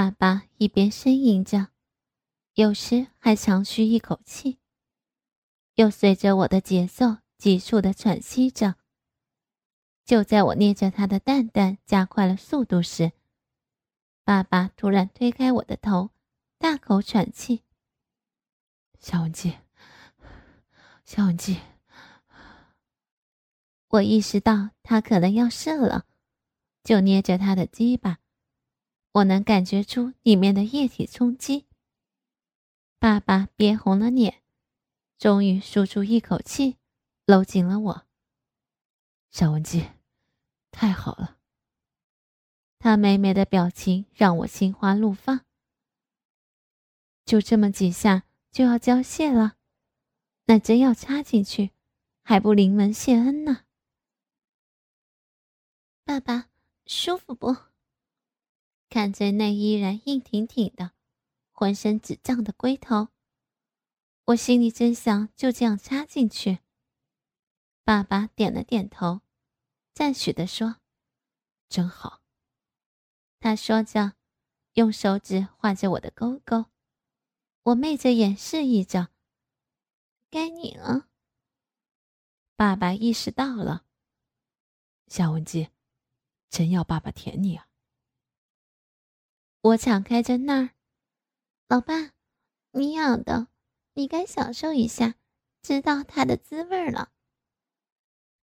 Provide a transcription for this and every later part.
爸爸一边呻吟着，有时还长吁一口气，又随着我的节奏急促的喘息着。就在我捏着他的蛋蛋加快了速度时，爸爸突然推开我的头，大口喘气。夏文姬，夏文姬，我意识到他可能要射了，就捏着他的鸡巴。我能感觉出里面的液体冲击。爸爸憋红了脸，终于舒出一口气，搂紧了我。小文姬，太好了。他美美的表情让我心花怒放。就这么几下就要交械了，那真要插进去，还不临门谢恩呢？爸爸，舒服不？看着那依然硬挺挺的、浑身只胀的龟头，我心里真想就这样插进去。爸爸点了点头，赞许地说：“真好。”他说着，用手指画着我的沟沟。我媚着眼示意着：“该你了。”爸爸意识到了，夏文姬，真要爸爸舔你啊！我敞开着那儿，老爸，你养的，你该享受一下，知道它的滋味了。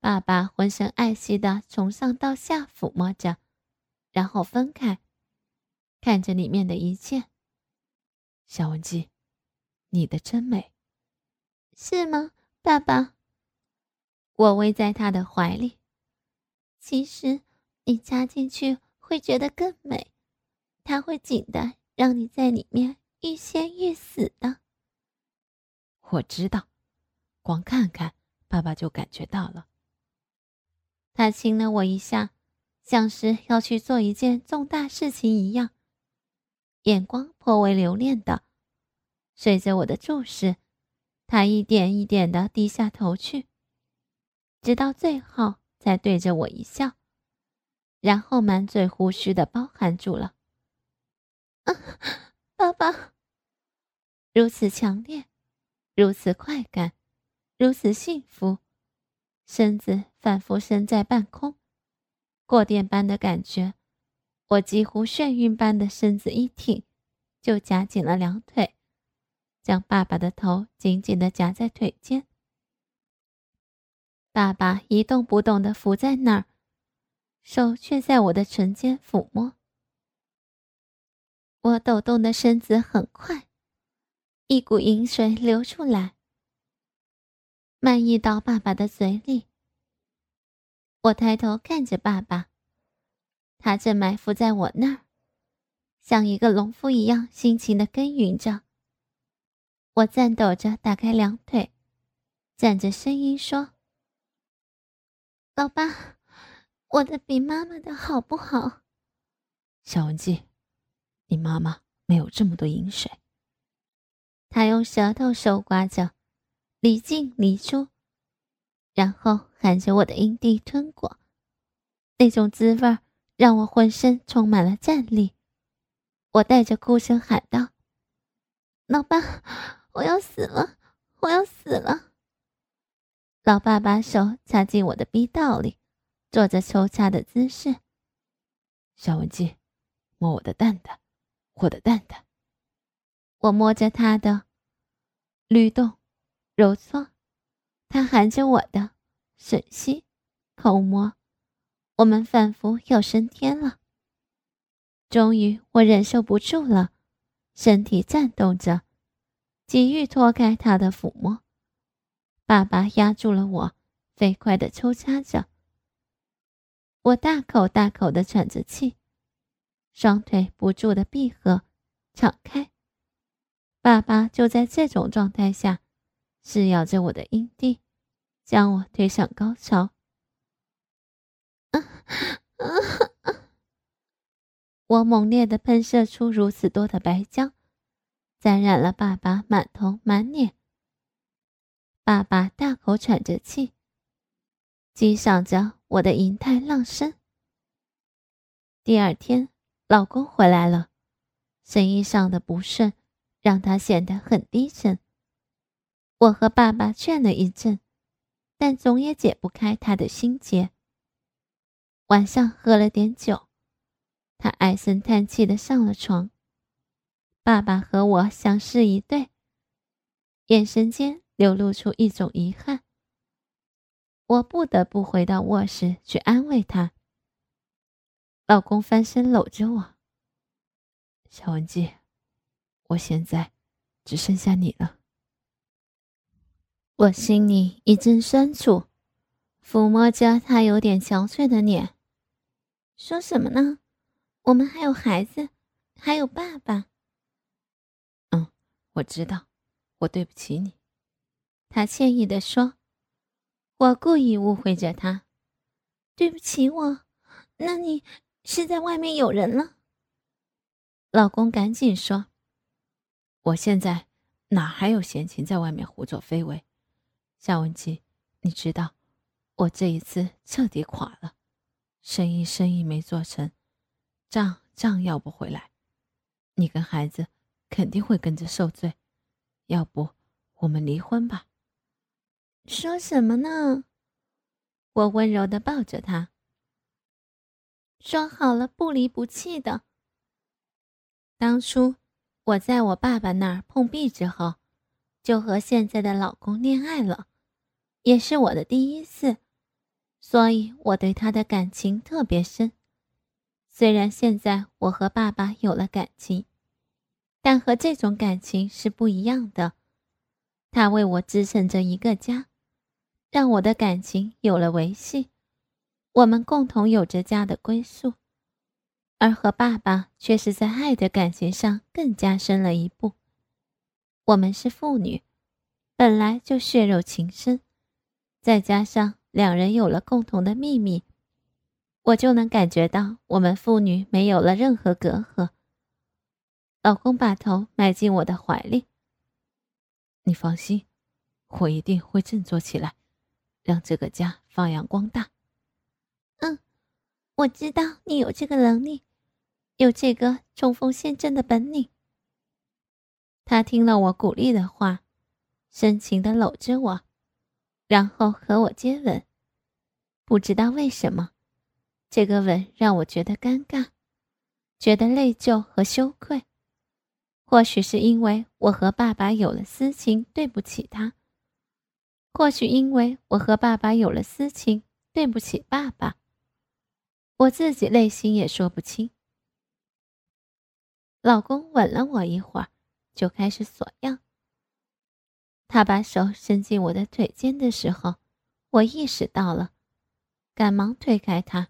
爸爸浑身爱惜的从上到下抚摸着，然后分开，看着里面的一切。小文姬，你的真美，是吗，爸爸？我偎在他的怀里。其实你插进去会觉得更美。它会紧的，让你在里面欲仙欲死的。我知道，光看看，爸爸就感觉到了。他亲了我一下，像是要去做一件重大事情一样，眼光颇为留恋的。随着我的注视，他一点一点的低下头去，直到最后才对着我一笑，然后满嘴胡须的包含住了。爸爸，如此强烈，如此快感，如此幸福，身子仿佛身在半空，过电般的感觉。我几乎眩晕般的身子一挺，就夹紧了两腿，将爸爸的头紧紧的夹在腿间。爸爸一动不动的伏在那儿，手却在我的唇间抚摸。我抖动的身子很快，一股饮水流出来，漫溢到爸爸的嘴里。我抬头看着爸爸，他正埋伏在我那儿，像一个农夫一样辛勤的耕耘着。我颤抖着打开两腿，站着声音说：“老爸，我的比妈妈的好不好？”小文静。你妈妈没有这么多饮水。他用舌头手刮着，离进离出，然后含着我的阴蒂吞过。那种滋味让我浑身充满了战栗。我带着哭声喊道：“老爸，我要死了，我要死了！”老爸把手插进我的逼道里，做着抽插的姿势。小文姬，摸我的蛋蛋。我的蛋蛋，我摸着他的，律动，揉搓，他含着我的，吮吸，口摸，我们仿佛要升天了。终于，我忍受不住了，身体颤动着，急欲脱开他的抚摸。爸爸压住了我，飞快的抽插着，我大口大口的喘着气。双腿不住的闭合、敞开，爸爸就在这种状态下，撕咬着我的阴蒂，将我推向高潮。我猛烈的喷射出如此多的白浆，沾染了爸爸满头满脸。爸爸大口喘着气，欣赏着我的银泰浪声。第二天。老公回来了，生意上的不顺让他显得很低沉。我和爸爸劝了一阵，但总也解不开他的心结。晚上喝了点酒，他唉声叹气的上了床。爸爸和我相视一对，眼神间流露出一种遗憾。我不得不回到卧室去安慰他。老公翻身搂着我，小文姬，我现在只剩下你了。我心里一阵酸楚，抚摸着他有点憔悴的脸，说什么呢？我们还有孩子，还有爸爸。嗯，我知道，我对不起你。他歉意的说。我故意误会着他，对不起我。那你是在外面有人了？老公赶紧说：“我现在哪还有闲情在外面胡作非为？”夏文姬，你知道，我这一次彻底垮了，生意生意没做成，账账要不回来，你跟孩子肯定会跟着受罪。要不我们离婚吧？说什么呢？我温柔的抱着他，说好了不离不弃的。当初我在我爸爸那儿碰壁之后，就和现在的老公恋爱了，也是我的第一次，所以我对他的感情特别深。虽然现在我和爸爸有了感情，但和这种感情是不一样的。他为我支撑着一个家。让我的感情有了维系，我们共同有着家的归宿，而和爸爸却是在爱的感情上更加深了一步。我们是父女，本来就血肉情深，再加上两人有了共同的秘密，我就能感觉到我们父女没有了任何隔阂。老公把头埋进我的怀里，你放心，我一定会振作起来。让这个家发扬光大。嗯，我知道你有这个能力，有这个冲锋陷阵的本领。他听了我鼓励的话，深情的搂着我，然后和我接吻。不知道为什么，这个吻让我觉得尴尬，觉得内疚和羞愧。或许是因为我和爸爸有了私情，对不起他。或许因为我和爸爸有了私情，对不起爸爸。我自己内心也说不清。老公吻了我一会儿，就开始索样。他把手伸进我的腿间的时候，我意识到了，赶忙推开他。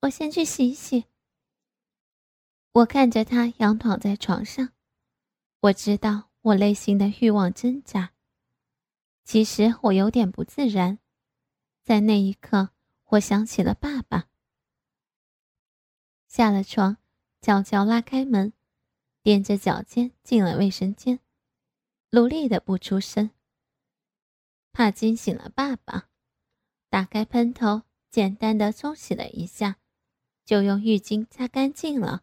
我先去洗洗。我看着他仰躺在床上，我知道我内心的欲望挣扎。其实我有点不自然，在那一刻，我想起了爸爸。下了床，悄悄拉开门，踮着脚尖进了卫生间，努力的不出声，怕惊醒了爸爸。打开喷头，简单的冲洗了一下，就用浴巾擦干净了。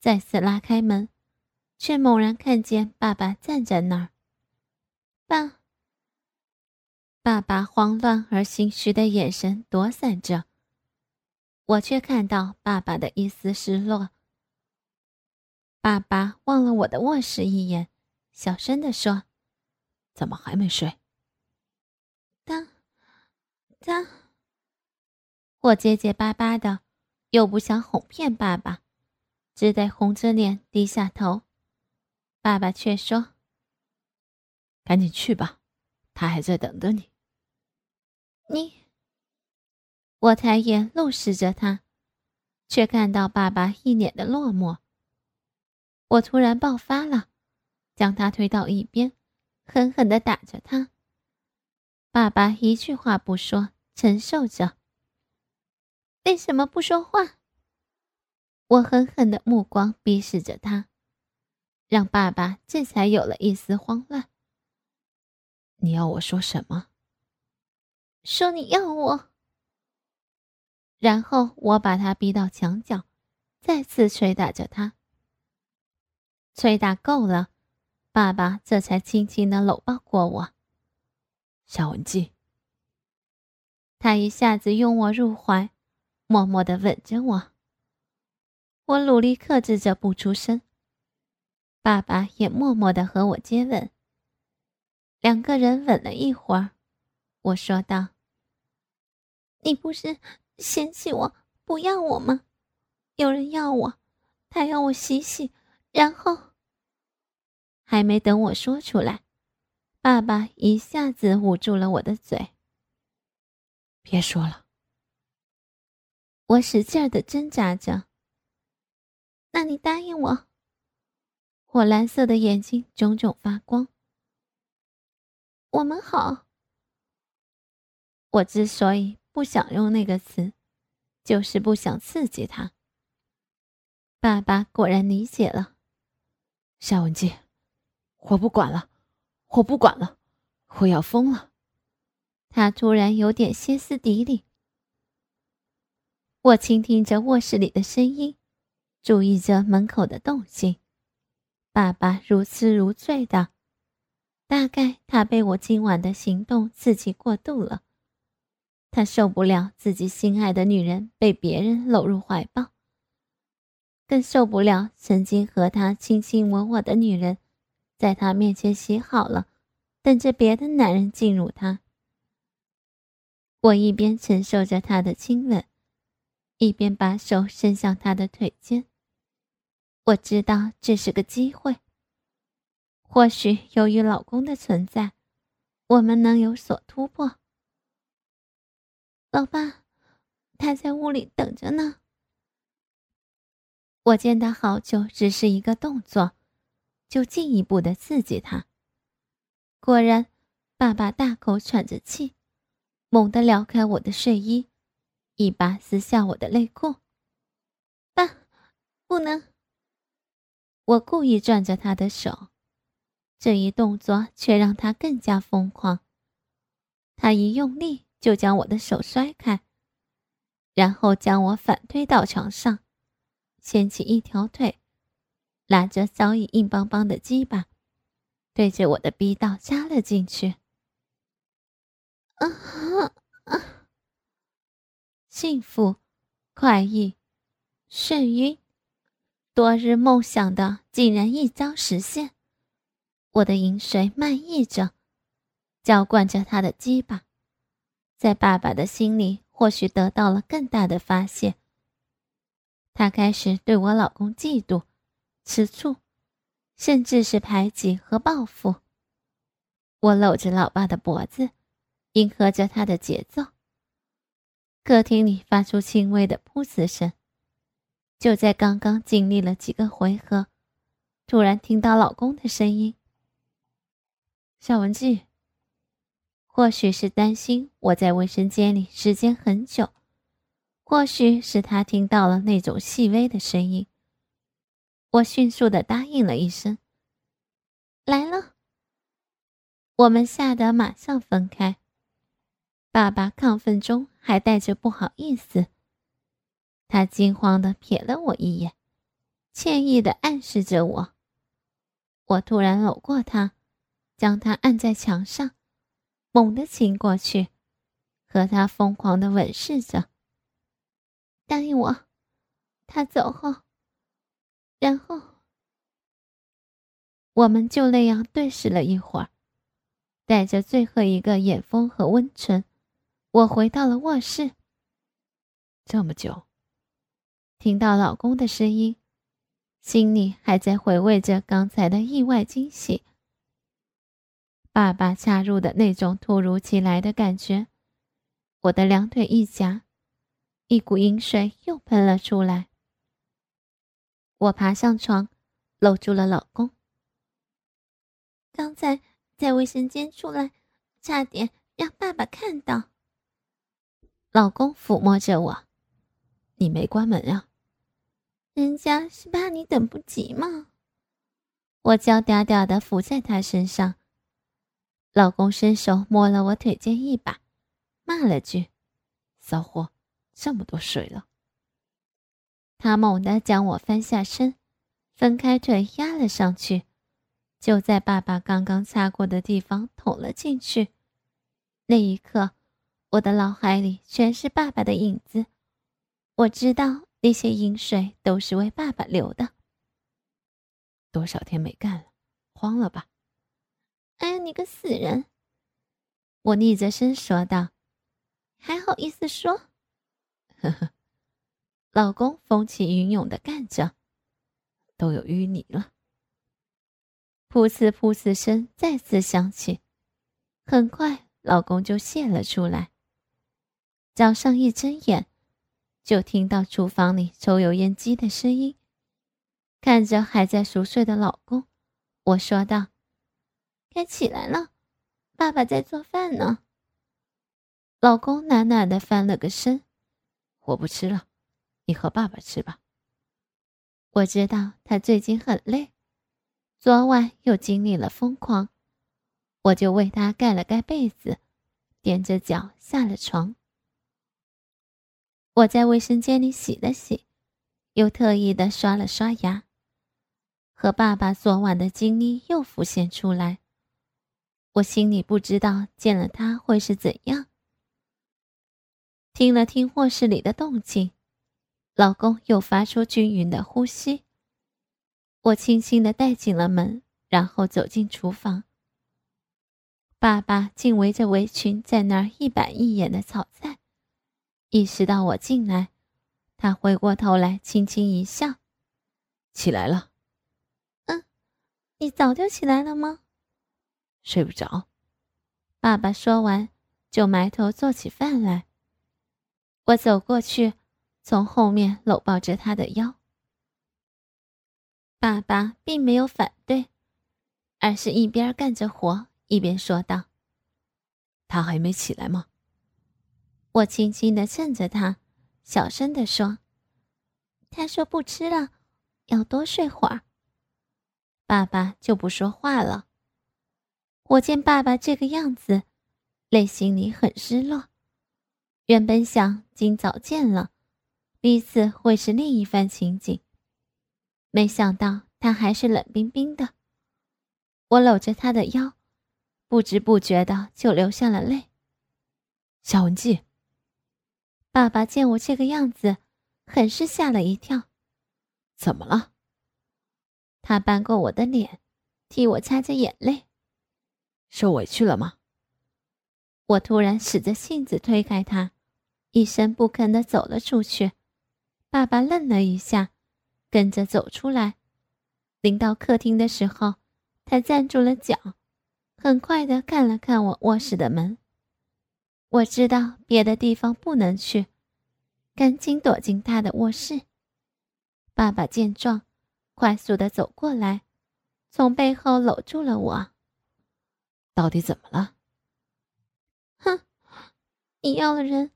再次拉开门，却猛然看见爸爸站在那儿。爸。爸爸慌乱而心虚的眼神躲闪着，我却看到爸爸的一丝失落。爸爸望了我的卧室一眼，小声的说：“怎么还没睡？”当，当……我结结巴巴的，又不想哄骗爸爸，只得红着脸低下头。爸爸却说：“赶紧去吧，他还在等着你。”你，我抬眼怒视着他，却看到爸爸一脸的落寞。我突然爆发了，将他推到一边，狠狠的打着他。爸爸一句话不说，承受着。为什么不说话？我狠狠的目光逼视着他，让爸爸这才有了一丝慌乱。你要我说什么？说你要我，然后我把他逼到墙角，再次捶打着他。捶打够了，爸爸这才轻轻的搂抱过我。夏文姬，他一下子拥我入怀，默默的吻着我。我努力克制着不出声。爸爸也默默的和我接吻。两个人吻了一会儿，我说道：“你不是嫌弃我不要我吗？有人要我，他要我洗洗，然后……还没等我说出来，爸爸一下子捂住了我的嘴。别说了。我使劲的挣扎着。那你答应我？火蓝色的眼睛炯炯发光。我们好。我之所以不想用那个词，就是不想刺激他。爸爸果然理解了。夏文静，我不管了，我不管了，我要疯了。他突然有点歇斯底里。我倾听着卧室里的声音，注意着门口的动静。爸爸如痴如醉的。大概他被我今晚的行动刺激过度了，他受不了自己心爱的女人被别人搂入怀抱，更受不了曾经和他卿卿我我的女人，在他面前洗好了，等着别的男人进入他。我一边承受着他的亲吻，一边把手伸向他的腿间。我知道这是个机会。或许由于老公的存在，我们能有所突破。老爸，他在屋里等着呢。我见他好久，只是一个动作，就进一步的刺激他。果然，爸爸大口喘着气，猛地撩开我的睡衣，一把撕下我的内裤。爸，不能！我故意攥着他的手。这一动作却让他更加疯狂。他一用力就将我的手摔开，然后将我反推到床上，掀起一条腿，拉着早已硬邦邦的鸡巴，对着我的逼道扎了进去。啊啊！幸福、快意、眩晕，多日梦想的竟然一朝实现。我的饮水漫溢着，浇灌着他的鸡巴，在爸爸的心里或许得到了更大的发泄。他开始对我老公嫉妒、吃醋，甚至是排挤和报复。我搂着老爸的脖子，迎合着他的节奏。客厅里发出轻微的噗呲声。就在刚刚经历了几个回合，突然听到老公的声音。夏文姬，或许是担心我在卫生间里时间很久，或许是他听到了那种细微的声音，我迅速的答应了一声：“来了。”我们吓得马上分开。爸爸亢奋中还带着不好意思，他惊慌的瞥了我一眼，歉意的暗示着我。我突然搂过他。将他按在墙上，猛地亲过去，和他疯狂的吻视着。答应我，他走后，然后我们就那样对视了一会儿，带着最后一个眼风和温存，我回到了卧室。这么久，听到老公的声音，心里还在回味着刚才的意外惊喜。爸爸插入的那种突如其来的感觉，我的两腿一夹，一股阴水又喷了出来。我爬上床，搂住了老公。刚才在卫生间出来，差点让爸爸看到。老公抚摸着我：“你没关门啊？人家是怕你等不及吗？”我娇嗲嗲的伏在他身上。老公伸手摸了我腿间一把，骂了句：“骚货，这么多水了。”他猛地将我翻下身，分开腿压了上去，就在爸爸刚刚擦过的地方捅了进去。那一刻，我的脑海里全是爸爸的影子。我知道那些饮水都是为爸爸流的。多少天没干了，慌了吧？哎呀，你个死人！我逆着声说道：“还好意思说？”呵呵，老公风起云涌的干着，都有淤泥了。噗呲噗呲声再次响起，很快老公就泄了出来。早上一睁眼。就听到厨房里抽油烟机的声音，看着还在熟睡的老公，我说道：“该起来了，爸爸在做饭呢。”老公懒懒的翻了个身：“我不吃了，你和爸爸吃吧。”我知道他最近很累，昨晚又经历了疯狂，我就为他盖了盖被子，踮着脚下了床。我在卫生间里洗了洗，又特意的刷了刷牙。和爸爸昨晚的经历又浮现出来，我心里不知道见了他会是怎样。听了听卧室里的动静，老公又发出均匀的呼吸。我轻轻的带紧了门，然后走进厨房。爸爸竟围着围裙在那儿一板一眼的炒菜。意识到我进来，他回过头来，轻轻一笑：“起来了。”“嗯，你早就起来了吗？”“睡不着。”爸爸说完，就埋头做起饭来。我走过去，从后面搂抱着他的腰。爸爸并没有反对，而是一边干着活，一边说道：“他还没起来吗？”我轻轻的蹭着他，小声的说：“他说不吃了，要多睡会儿。”爸爸就不说话了。我见爸爸这个样子，内心里很失落。原本想今早见了，彼此会是另一番情景，没想到他还是冷冰冰的。我搂着他的腰，不知不觉的就流下了泪。夏文季。爸爸见我这个样子，很是吓了一跳。怎么了？他扳过我的脸，替我擦着眼泪。受委屈了吗？我突然使着性子推开他，一声不吭的走了出去。爸爸愣了一下，跟着走出来。临到客厅的时候，他站住了脚，很快的看了看我卧室的门。我知道别的地方不能去，赶紧躲进他的卧室。爸爸见状，快速的走过来，从背后搂住了我。到底怎么了？哼，你要了人，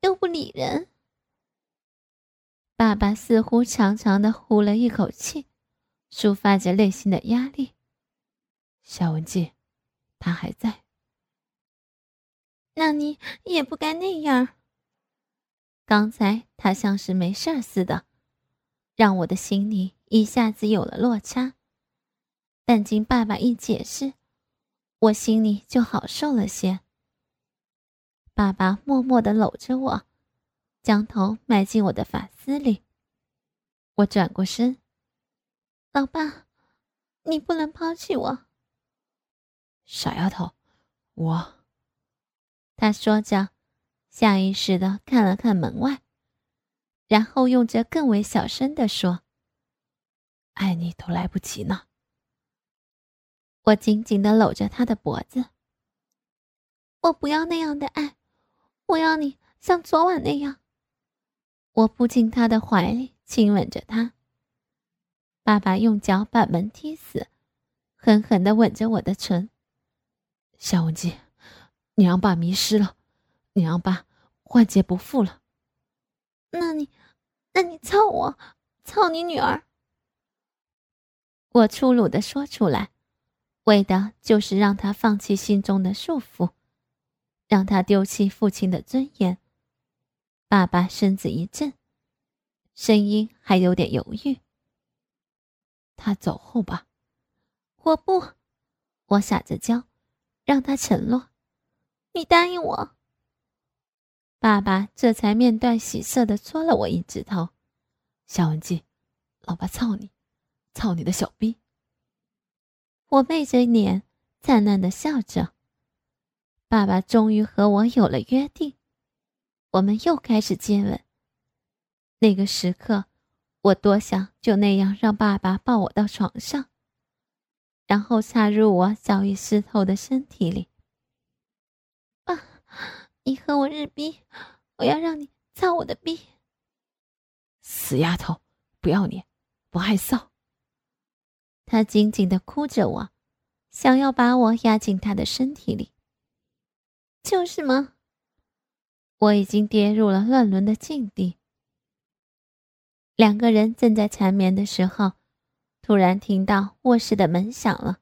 又不理人。爸爸似乎长长的呼了一口气，抒发着内心的压力。夏文静，他还在。那你也不该那样。刚才他像是没事似的，让我的心里一下子有了落差。但经爸爸一解释，我心里就好受了些。爸爸默默的搂着我，将头埋进我的发丝里。我转过身，老爸，你不能抛弃我。傻丫头，我。他说着，下意识的看了看门外，然后用着更为小声的说：“爱你都来不及呢。”我紧紧的搂着他的脖子。我不要那样的爱，我要你像昨晚那样。我扑进他的怀里，亲吻着他。爸爸用脚把门踢死，狠狠的吻着我的唇。夏文姬。你让爸迷失了，你让爸万劫不复了。那你，那你操我，操你女儿！我粗鲁的说出来，为的就是让他放弃心中的束缚，让他丢弃父亲的尊严。爸爸身子一震，声音还有点犹豫。他走后吧。我不，我撒着娇，让他承诺。你答应我。爸爸这才面带喜色的戳了我一指头。夏文姬，老爸操你，操你的小逼！我背着脸，灿烂的笑着。爸爸终于和我有了约定，我们又开始接吻。那个时刻，我多想就那样让爸爸抱我到床上，然后插入我早已湿透的身体里。爸，你和我日逼，我要让你操我的逼。死丫头，不要脸，不害臊！他紧紧地哭着我，想要把我压进他的身体里。就是吗？我已经跌入了乱伦的境地。两个人正在缠绵的时候，突然听到卧室的门响了，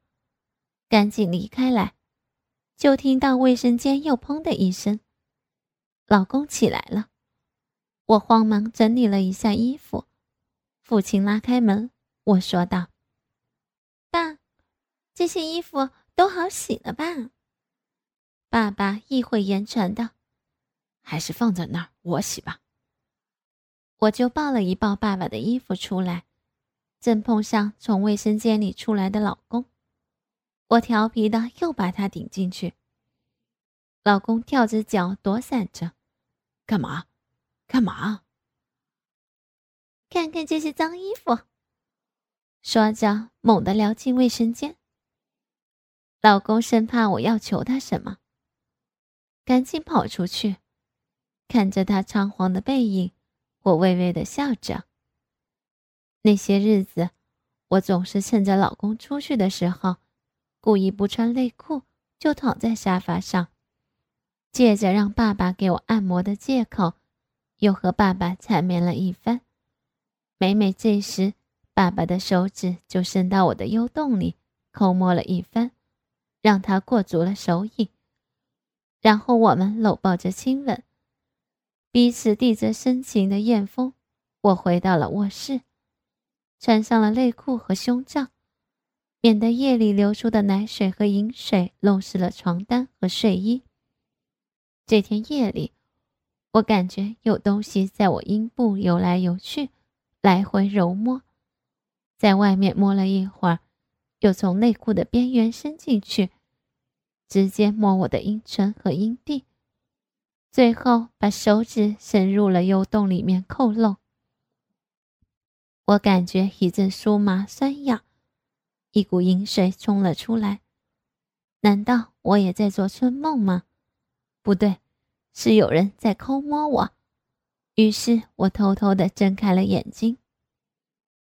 赶紧离开来，就听到卫生间又砰的一声，老公起来了。我慌忙整理了一下衣服，父亲拉开门，我说道：“，这些衣服都好洗了吧？”爸爸意会言传道：“还是放在那儿，我洗吧。”我就抱了一抱爸爸的衣服出来，正碰上从卫生间里出来的老公，我调皮的又把他顶进去。老公跳着脚躲闪着，干嘛？干嘛？看看这些脏衣服。说着，猛地撩进卫生间。老公生怕我要求他什么。赶紧跑出去，看着他仓皇的背影，我微微的笑着。那些日子，我总是趁着老公出去的时候，故意不穿内裤，就躺在沙发上，借着让爸爸给我按摩的借口，又和爸爸缠绵了一番。每每这时，爸爸的手指就伸到我的幽洞里，抠摸了一番，让他过足了手瘾。然后我们搂抱着亲吻，彼此递着深情的艳风。我回到了卧室，穿上了内裤和胸罩，免得夜里流出的奶水和饮水弄湿了床单和睡衣。这天夜里，我感觉有东西在我阴部游来游去，来回揉摸，在外面摸了一会儿，又从内裤的边缘伸进去。直接摸我的阴唇和阴蒂，最后把手指伸入了幽洞里面扣弄。我感觉一阵酥麻酸痒，一股淫水冲了出来。难道我也在做春梦吗？不对，是有人在抠摸我。于是我偷偷的睁开了眼睛。